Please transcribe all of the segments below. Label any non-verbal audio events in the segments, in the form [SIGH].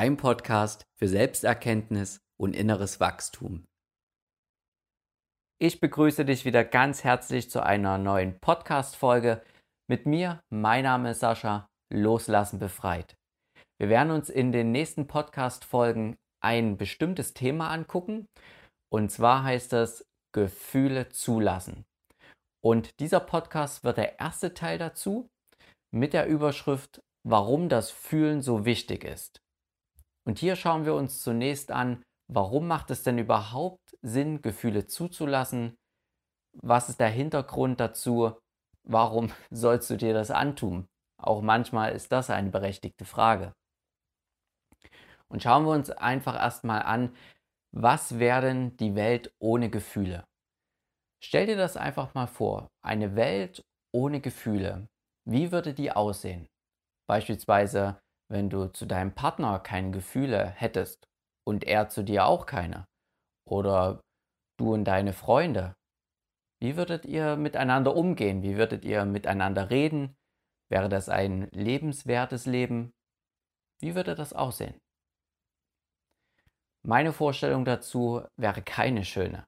dein Podcast für Selbsterkenntnis und inneres Wachstum. Ich begrüße dich wieder ganz herzlich zu einer neuen Podcast-Folge mit mir. Mein Name ist Sascha, Loslassen befreit. Wir werden uns in den nächsten Podcast-Folgen ein bestimmtes Thema angucken und zwar heißt es Gefühle zulassen. Und dieser Podcast wird der erste Teil dazu mit der Überschrift Warum das Fühlen so wichtig ist. Und hier schauen wir uns zunächst an, warum macht es denn überhaupt Sinn, Gefühle zuzulassen? Was ist der Hintergrund dazu? Warum [LAUGHS] sollst du dir das antun? Auch manchmal ist das eine berechtigte Frage. Und schauen wir uns einfach erstmal an, was wäre denn die Welt ohne Gefühle? Stell dir das einfach mal vor, eine Welt ohne Gefühle. Wie würde die aussehen? Beispielsweise, wenn du zu deinem Partner keine Gefühle hättest und er zu dir auch keine. Oder du und deine Freunde. Wie würdet ihr miteinander umgehen? Wie würdet ihr miteinander reden? Wäre das ein lebenswertes Leben? Wie würde das aussehen? Meine Vorstellung dazu wäre keine schöne.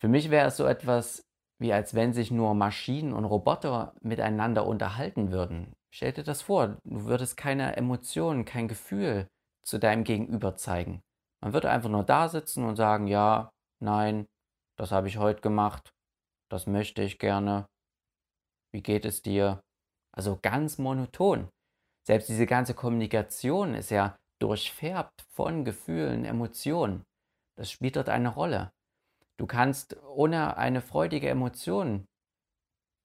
Für mich wäre es so etwas wie als wenn sich nur Maschinen und Roboter miteinander unterhalten würden. Stell dir das vor, du würdest keine Emotionen, kein Gefühl zu deinem Gegenüber zeigen. Man würde einfach nur da sitzen und sagen, ja, nein, das habe ich heute gemacht, das möchte ich gerne, wie geht es dir? Also ganz monoton. Selbst diese ganze Kommunikation ist ja durchfärbt von Gefühlen, Emotionen. Das spielt dort eine Rolle. Du kannst ohne eine freudige Emotion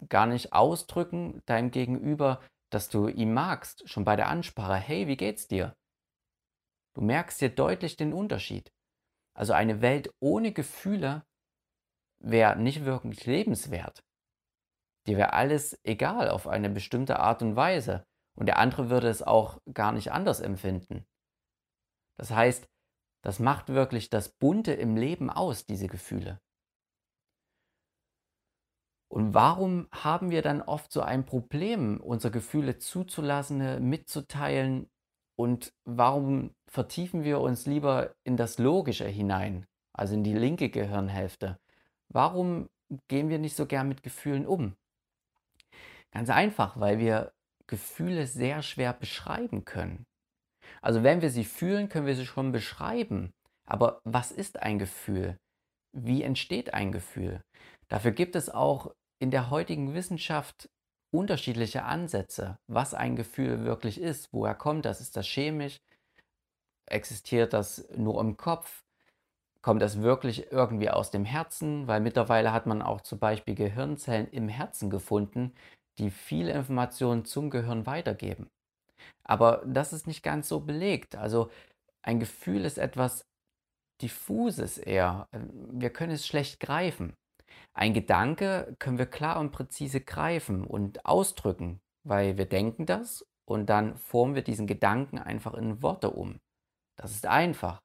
gar nicht ausdrücken deinem Gegenüber, dass du ihn magst, schon bei der Ansprache. Hey, wie geht's dir? Du merkst dir deutlich den Unterschied. Also eine Welt ohne Gefühle wäre nicht wirklich lebenswert. Dir wäre alles egal auf eine bestimmte Art und Weise. Und der andere würde es auch gar nicht anders empfinden. Das heißt, das macht wirklich das Bunte im Leben aus, diese Gefühle. Und warum haben wir dann oft so ein Problem, unsere Gefühle zuzulassen, mitzuteilen? Und warum vertiefen wir uns lieber in das Logische hinein, also in die linke Gehirnhälfte? Warum gehen wir nicht so gern mit Gefühlen um? Ganz einfach, weil wir Gefühle sehr schwer beschreiben können. Also wenn wir sie fühlen, können wir sie schon beschreiben. Aber was ist ein Gefühl? Wie entsteht ein Gefühl? Dafür gibt es auch in der heutigen Wissenschaft unterschiedliche Ansätze, was ein Gefühl wirklich ist. Woher kommt das? Ist das chemisch? Existiert das nur im Kopf? Kommt das wirklich irgendwie aus dem Herzen? Weil mittlerweile hat man auch zum Beispiel Gehirnzellen im Herzen gefunden, die viele Informationen zum Gehirn weitergeben. Aber das ist nicht ganz so belegt. Also ein Gefühl ist etwas diffuses eher. Wir können es schlecht greifen. Ein Gedanke können wir klar und präzise greifen und ausdrücken, weil wir denken das und dann formen wir diesen Gedanken einfach in Worte um. Das ist einfach.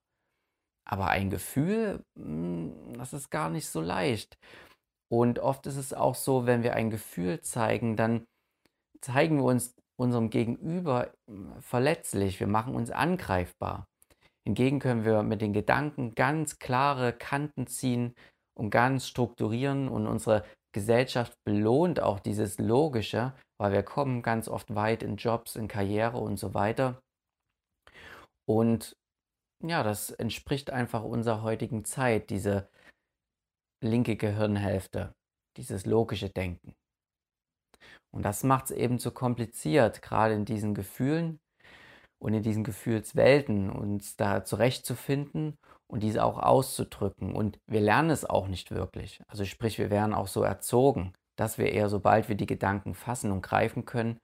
Aber ein Gefühl, hm, das ist gar nicht so leicht. Und oft ist es auch so, wenn wir ein Gefühl zeigen, dann zeigen wir uns unserem Gegenüber hm, verletzlich, wir machen uns angreifbar. Hingegen können wir mit den Gedanken ganz klare Kanten ziehen und ganz strukturieren und unsere Gesellschaft belohnt auch dieses Logische, weil wir kommen ganz oft weit in Jobs, in Karriere und so weiter. Und ja, das entspricht einfach unserer heutigen Zeit, diese linke Gehirnhälfte, dieses logische Denken. Und das macht es eben so kompliziert, gerade in diesen Gefühlen und in diesen Gefühlswelten, uns da zurechtzufinden und diese auch auszudrücken. Und wir lernen es auch nicht wirklich. Also sprich, wir werden auch so erzogen, dass wir eher, sobald wir die Gedanken fassen und greifen können,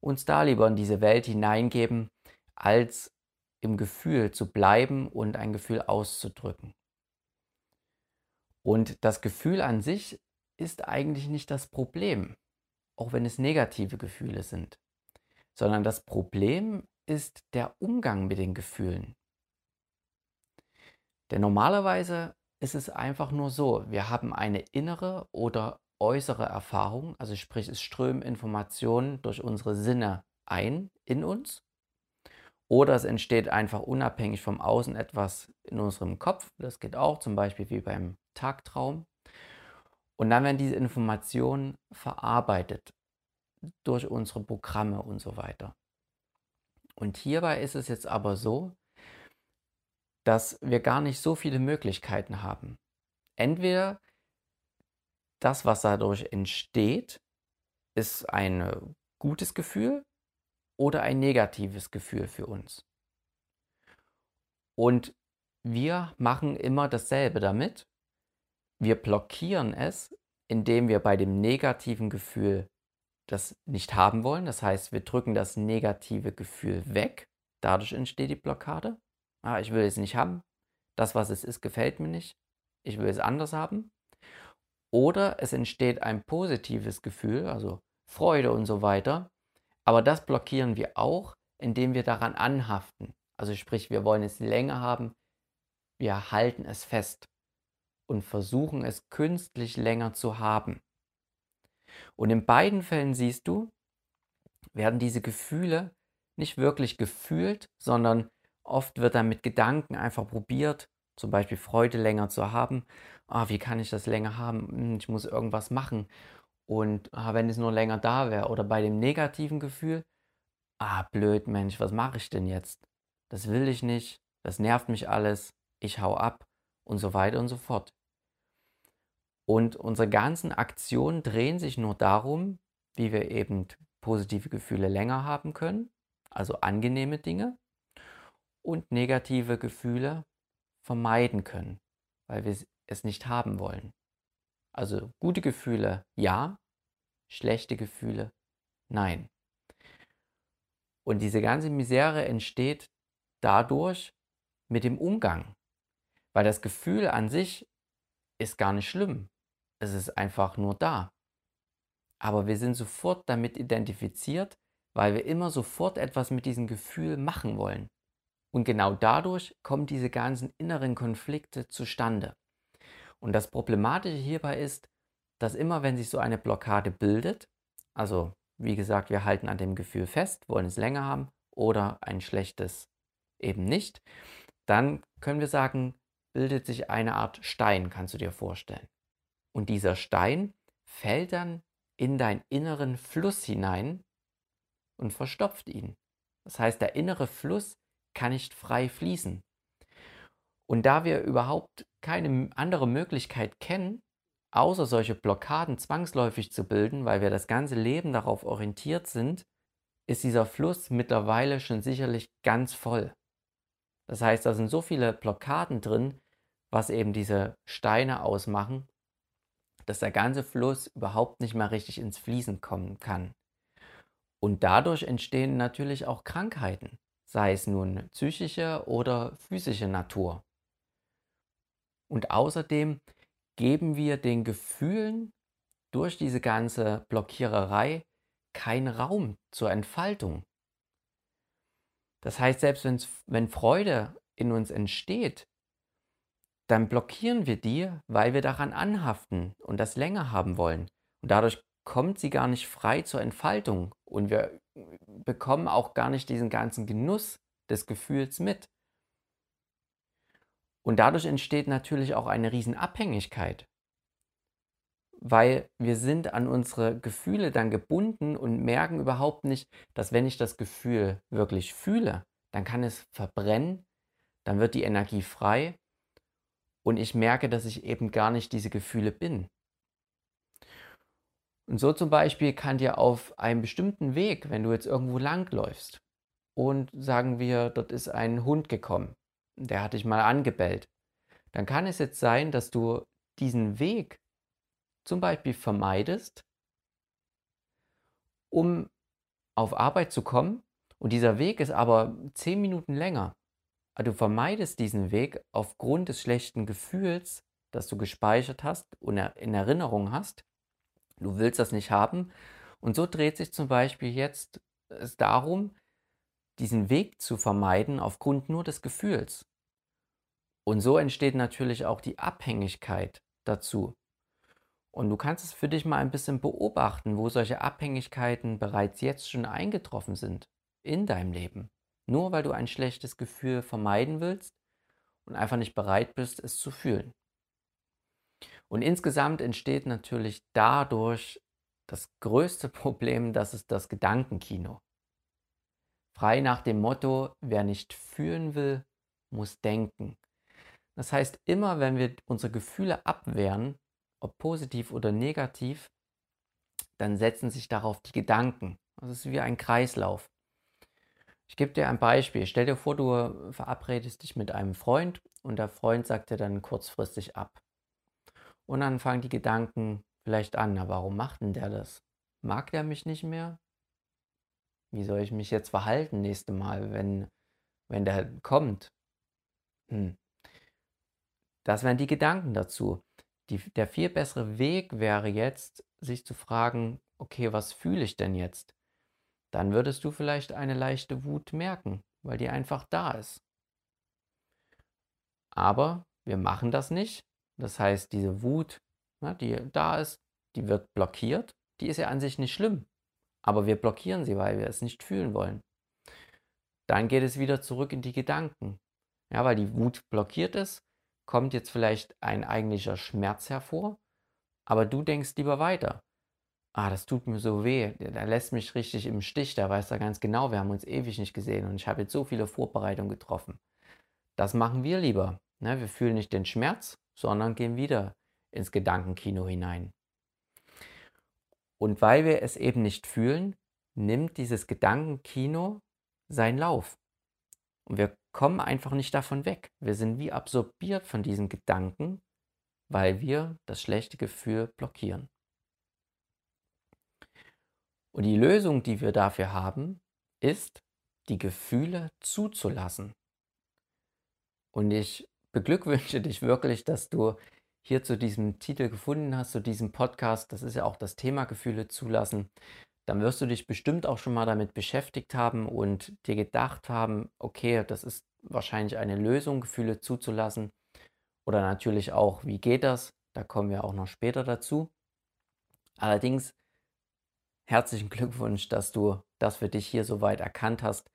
uns da lieber in diese Welt hineingeben, als im Gefühl zu bleiben und ein Gefühl auszudrücken. Und das Gefühl an sich ist eigentlich nicht das Problem auch wenn es negative Gefühle sind, sondern das Problem ist der Umgang mit den Gefühlen. Denn normalerweise ist es einfach nur so, wir haben eine innere oder äußere Erfahrung, also sprich es strömen Informationen durch unsere Sinne ein in uns Oder es entsteht einfach unabhängig vom Außen etwas in unserem Kopf. Das geht auch zum Beispiel wie beim Tagtraum. Und dann werden diese Informationen verarbeitet durch unsere Programme und so weiter. Und hierbei ist es jetzt aber so, dass wir gar nicht so viele Möglichkeiten haben. Entweder das, was dadurch entsteht, ist ein gutes Gefühl oder ein negatives Gefühl für uns. Und wir machen immer dasselbe damit. Wir blockieren es, indem wir bei dem negativen Gefühl das nicht haben wollen. Das heißt, wir drücken das negative Gefühl weg. Dadurch entsteht die Blockade. Ah, ich will es nicht haben. Das, was es ist, gefällt mir nicht. Ich will es anders haben. Oder es entsteht ein positives Gefühl, also Freude und so weiter. Aber das blockieren wir auch, indem wir daran anhaften. Also sprich, wir wollen es länger haben, wir halten es fest und versuchen es künstlich länger zu haben. Und in beiden Fällen siehst du, werden diese Gefühle nicht wirklich gefühlt, sondern oft wird dann mit Gedanken einfach probiert, zum Beispiel Freude länger zu haben. Ah, wie kann ich das länger haben? Hm, ich muss irgendwas machen. Und ah, wenn es nur länger da wäre. Oder bei dem negativen Gefühl, ah, blöd Mensch, was mache ich denn jetzt? Das will ich nicht, das nervt mich alles, ich hau ab und so weiter und so fort. Und unsere ganzen Aktionen drehen sich nur darum, wie wir eben positive Gefühle länger haben können, also angenehme Dinge, und negative Gefühle vermeiden können, weil wir es nicht haben wollen. Also gute Gefühle ja, schlechte Gefühle nein. Und diese ganze Misere entsteht dadurch mit dem Umgang, weil das Gefühl an sich ist gar nicht schlimm. Es ist einfach nur da. Aber wir sind sofort damit identifiziert, weil wir immer sofort etwas mit diesem Gefühl machen wollen. Und genau dadurch kommen diese ganzen inneren Konflikte zustande. Und das Problematische hierbei ist, dass immer wenn sich so eine Blockade bildet, also wie gesagt, wir halten an dem Gefühl fest, wollen es länger haben oder ein schlechtes eben nicht, dann können wir sagen, bildet sich eine Art Stein, kannst du dir vorstellen. Und dieser Stein fällt dann in deinen inneren Fluss hinein und verstopft ihn. Das heißt, der innere Fluss kann nicht frei fließen. Und da wir überhaupt keine andere Möglichkeit kennen, außer solche Blockaden zwangsläufig zu bilden, weil wir das ganze Leben darauf orientiert sind, ist dieser Fluss mittlerweile schon sicherlich ganz voll. Das heißt, da sind so viele Blockaden drin, was eben diese Steine ausmachen, dass der ganze Fluss überhaupt nicht mehr richtig ins Fließen kommen kann. Und dadurch entstehen natürlich auch Krankheiten, sei es nun psychische oder physische Natur. Und außerdem geben wir den Gefühlen durch diese ganze Blockiererei keinen Raum zur Entfaltung. Das heißt, selbst wenn Freude in uns entsteht, dann blockieren wir die, weil wir daran anhaften und das länger haben wollen. Und dadurch kommt sie gar nicht frei zur Entfaltung und wir bekommen auch gar nicht diesen ganzen Genuss des Gefühls mit. Und dadurch entsteht natürlich auch eine Riesenabhängigkeit, weil wir sind an unsere Gefühle dann gebunden und merken überhaupt nicht, dass wenn ich das Gefühl wirklich fühle, dann kann es verbrennen, dann wird die Energie frei und ich merke, dass ich eben gar nicht diese Gefühle bin. Und so zum Beispiel kann dir auf einem bestimmten Weg, wenn du jetzt irgendwo langläufst und sagen wir, dort ist ein Hund gekommen, der hat dich mal angebellt, dann kann es jetzt sein, dass du diesen Weg zum Beispiel vermeidest, um auf Arbeit zu kommen und dieser Weg ist aber zehn Minuten länger Du vermeidest diesen Weg aufgrund des schlechten Gefühls, das du gespeichert hast und in Erinnerung hast. Du willst das nicht haben. Und so dreht sich zum Beispiel jetzt es darum, diesen Weg zu vermeiden aufgrund nur des Gefühls. Und so entsteht natürlich auch die Abhängigkeit dazu. Und du kannst es für dich mal ein bisschen beobachten, wo solche Abhängigkeiten bereits jetzt schon eingetroffen sind in deinem Leben. Nur weil du ein schlechtes Gefühl vermeiden willst und einfach nicht bereit bist, es zu fühlen. Und insgesamt entsteht natürlich dadurch das größte [LAUGHS] Problem, das ist das Gedankenkino. Frei nach dem Motto, wer nicht fühlen will, muss denken. Das heißt, immer wenn wir unsere Gefühle abwehren, ob positiv oder negativ, dann setzen sich darauf die Gedanken. Das ist wie ein Kreislauf. Ich gebe dir ein Beispiel. Stell dir vor, du verabredest dich mit einem Freund und der Freund sagt dir dann kurzfristig ab. Und dann fangen die Gedanken vielleicht an, na warum macht denn der das? Mag der mich nicht mehr? Wie soll ich mich jetzt verhalten nächste Mal, wenn, wenn der kommt? Hm. Das wären die Gedanken dazu. Die, der viel bessere Weg wäre jetzt, sich zu fragen, okay, was fühle ich denn jetzt? Dann würdest du vielleicht eine leichte Wut merken, weil die einfach da ist. Aber wir machen das nicht. Das heißt, diese Wut, die da ist, die wird blockiert. Die ist ja an sich nicht schlimm. Aber wir blockieren sie, weil wir es nicht fühlen wollen. Dann geht es wieder zurück in die Gedanken. Ja, weil die Wut blockiert ist, kommt jetzt vielleicht ein eigentlicher Schmerz hervor, aber du denkst lieber weiter. Ah, das tut mir so weh, der lässt mich richtig im Stich, der weiß da ganz genau, wir haben uns ewig nicht gesehen und ich habe jetzt so viele Vorbereitungen getroffen. Das machen wir lieber. Ne? Wir fühlen nicht den Schmerz, sondern gehen wieder ins Gedankenkino hinein. Und weil wir es eben nicht fühlen, nimmt dieses Gedankenkino seinen Lauf. Und wir kommen einfach nicht davon weg. Wir sind wie absorbiert von diesen Gedanken, weil wir das schlechte Gefühl blockieren. Und die Lösung, die wir dafür haben, ist, die Gefühle zuzulassen. Und ich beglückwünsche dich wirklich, dass du hier zu diesem Titel gefunden hast, zu diesem Podcast. Das ist ja auch das Thema Gefühle zulassen dann wirst du dich bestimmt auch schon mal damit beschäftigt haben und dir gedacht haben, okay, das ist wahrscheinlich eine Lösung, Gefühle zuzulassen. Oder natürlich auch, wie geht das? Da kommen wir auch noch später dazu. Allerdings herzlichen Glückwunsch, dass du das für dich hier soweit erkannt hast,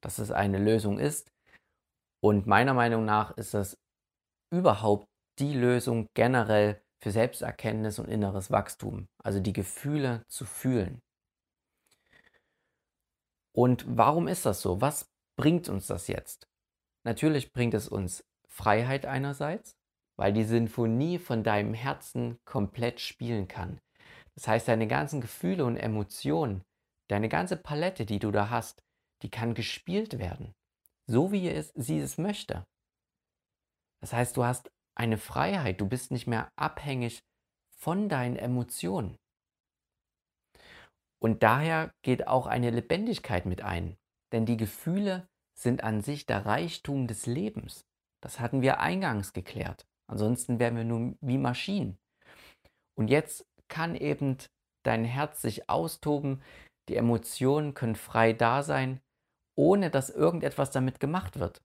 dass es eine Lösung ist. Und meiner Meinung nach ist das überhaupt die Lösung generell für Selbsterkenntnis und inneres Wachstum. Also die Gefühle zu fühlen. Und warum ist das so? Was bringt uns das jetzt? Natürlich bringt es uns Freiheit einerseits, weil die Sinfonie von deinem Herzen komplett spielen kann. Das heißt, deine ganzen Gefühle und Emotionen, deine ganze Palette, die du da hast, die kann gespielt werden, so wie es, sie es möchte. Das heißt, du hast eine Freiheit, du bist nicht mehr abhängig von deinen Emotionen. Und daher geht auch eine Lebendigkeit mit ein. Denn die Gefühle sind an sich der Reichtum des Lebens. Das hatten wir eingangs geklärt. Ansonsten wären wir nur wie Maschinen. Und jetzt kann eben dein Herz sich austoben, die Emotionen können frei da sein, ohne dass irgendetwas damit gemacht wird.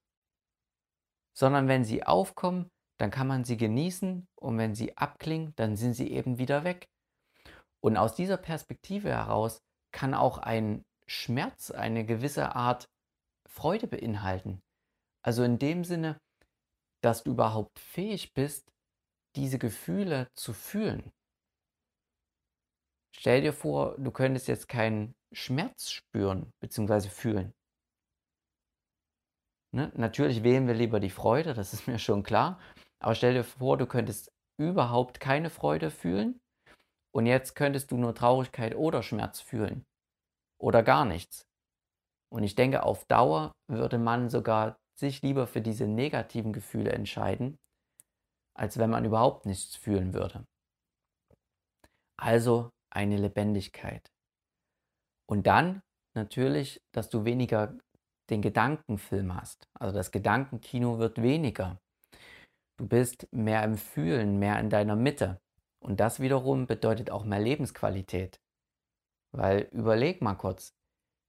Sondern wenn sie aufkommen, dann kann man sie genießen und wenn sie abklingen, dann sind sie eben wieder weg. Und aus dieser Perspektive heraus kann auch ein Schmerz eine gewisse Art Freude beinhalten. Also in dem Sinne, dass du überhaupt fähig bist, diese Gefühle zu fühlen. Stell dir vor, du könntest jetzt keinen Schmerz spüren bzw. fühlen. Ne? Natürlich wählen wir lieber die Freude, das ist mir schon klar. Aber stell dir vor, du könntest überhaupt keine Freude fühlen und jetzt könntest du nur Traurigkeit oder Schmerz fühlen. Oder gar nichts. Und ich denke, auf Dauer würde man sogar sich lieber für diese negativen Gefühle entscheiden, als wenn man überhaupt nichts fühlen würde. Also eine Lebendigkeit. Und dann natürlich, dass du weniger den Gedankenfilm hast. Also das Gedankenkino wird weniger. Du bist mehr im Fühlen, mehr in deiner Mitte. Und das wiederum bedeutet auch mehr Lebensqualität. Weil überleg mal kurz,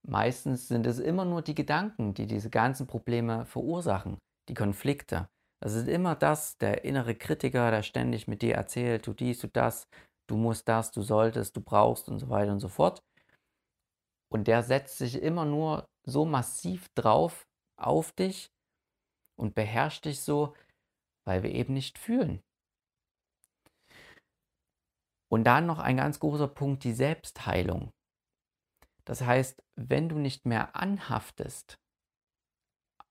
meistens sind es immer nur die Gedanken, die diese ganzen Probleme verursachen, die Konflikte. Das ist immer das, der innere Kritiker, der ständig mit dir erzählt, du dies, du das, du musst das, du solltest, du brauchst und so weiter und so fort. Und der setzt sich immer nur so massiv drauf auf dich und beherrscht dich so, weil wir eben nicht fühlen. Und dann noch ein ganz großer Punkt, die Selbstheilung. Das heißt, wenn du nicht mehr anhaftest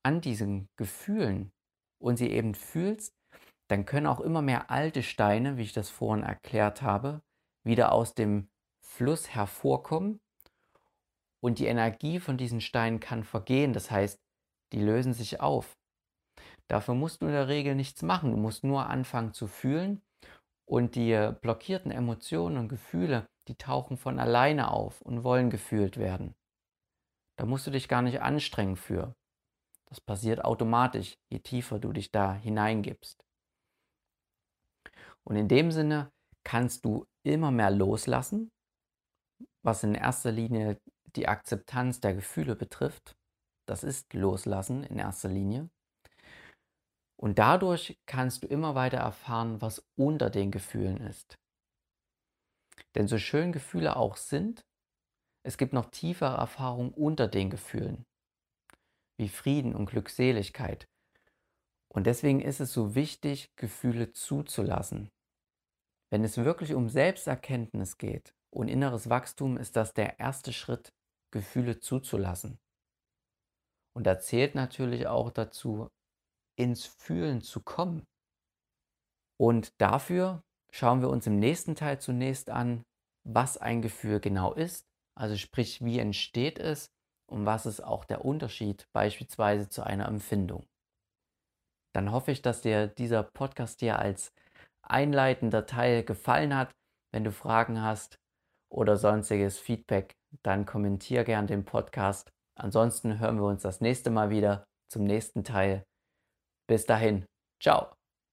an diesen Gefühlen und sie eben fühlst, dann können auch immer mehr alte Steine, wie ich das vorhin erklärt habe, wieder aus dem Fluss hervorkommen und die Energie von diesen Steinen kann vergehen. Das heißt, die lösen sich auf. Dafür musst du in der Regel nichts machen. Du musst nur anfangen zu fühlen und die blockierten Emotionen und Gefühle, die tauchen von alleine auf und wollen gefühlt werden. Da musst du dich gar nicht anstrengen für. Das passiert automatisch, je tiefer du dich da hineingibst. Und in dem Sinne kannst du immer mehr loslassen, was in erster Linie die Akzeptanz der Gefühle betrifft. Das ist Loslassen in erster Linie. Und dadurch kannst du immer weiter erfahren, was unter den Gefühlen ist. Denn so schön Gefühle auch sind, es gibt noch tiefere Erfahrungen unter den Gefühlen, wie Frieden und Glückseligkeit. Und deswegen ist es so wichtig, Gefühle zuzulassen. Wenn es wirklich um Selbsterkenntnis geht und inneres Wachstum, ist das der erste Schritt, Gefühle zuzulassen. Und da zählt natürlich auch dazu, ins Fühlen zu kommen. Und dafür schauen wir uns im nächsten Teil zunächst an, was ein Gefühl genau ist, also sprich, wie entsteht es und was ist auch der Unterschied beispielsweise zu einer Empfindung. Dann hoffe ich, dass dir dieser Podcast dir als einleitender Teil gefallen hat. Wenn du Fragen hast oder sonstiges Feedback, dann kommentier gern den Podcast. Ansonsten hören wir uns das nächste Mal wieder zum nächsten Teil. Bis dahin, ciao.